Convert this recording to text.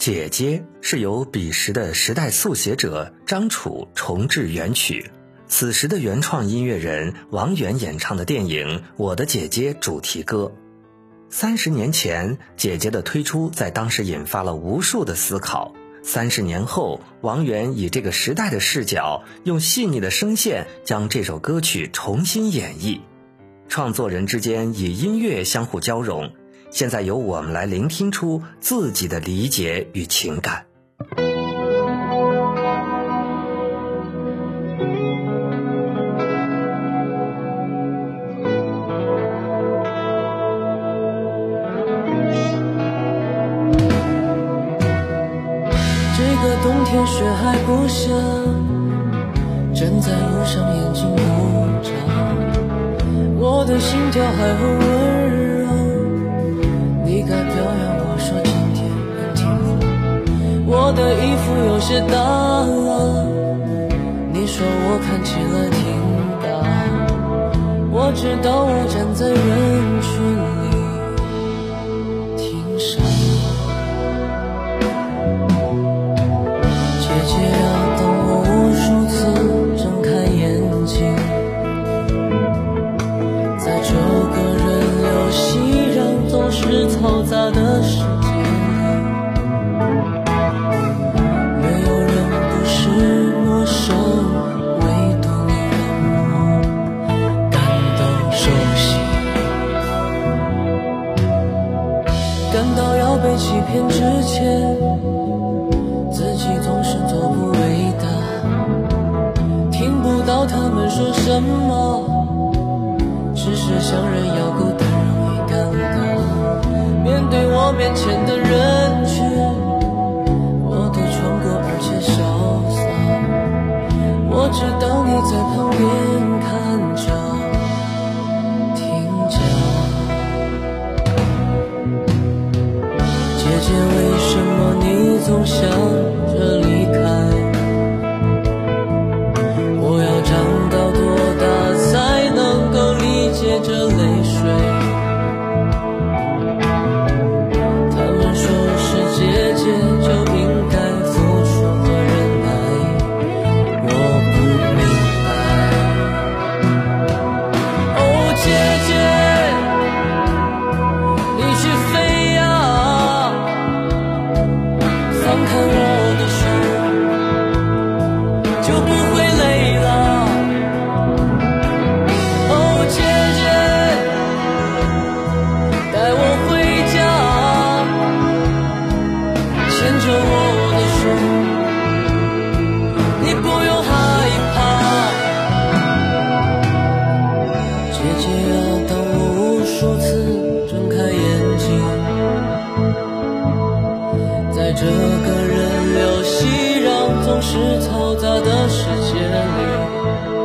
姐姐是由彼时的时代速写者张楚重制原曲，此时的原创音乐人王源演唱的电影《我的姐姐》主题歌。三十年前，姐姐的推出在当时引发了无数的思考。三十年后，王源以这个时代的视角，用细腻的声线将这首歌曲重新演绎。创作人之间以音乐相互交融，现在由我们来聆听出自己的理解与情感。这个冬天雪还不下，站在路上眼睛不眨，我的心跳还很温。你该表扬我说今天很听话。我的衣服有些大了，你说我看起来挺大。我知道我站在人群。是嘈杂的世界里，没有人不是陌生，唯独你让我感到熟悉。感到要被欺骗之前，自己总是做不伟大。听不到他们说什么，前的这个人流熙攘、总是嘈杂的世界里。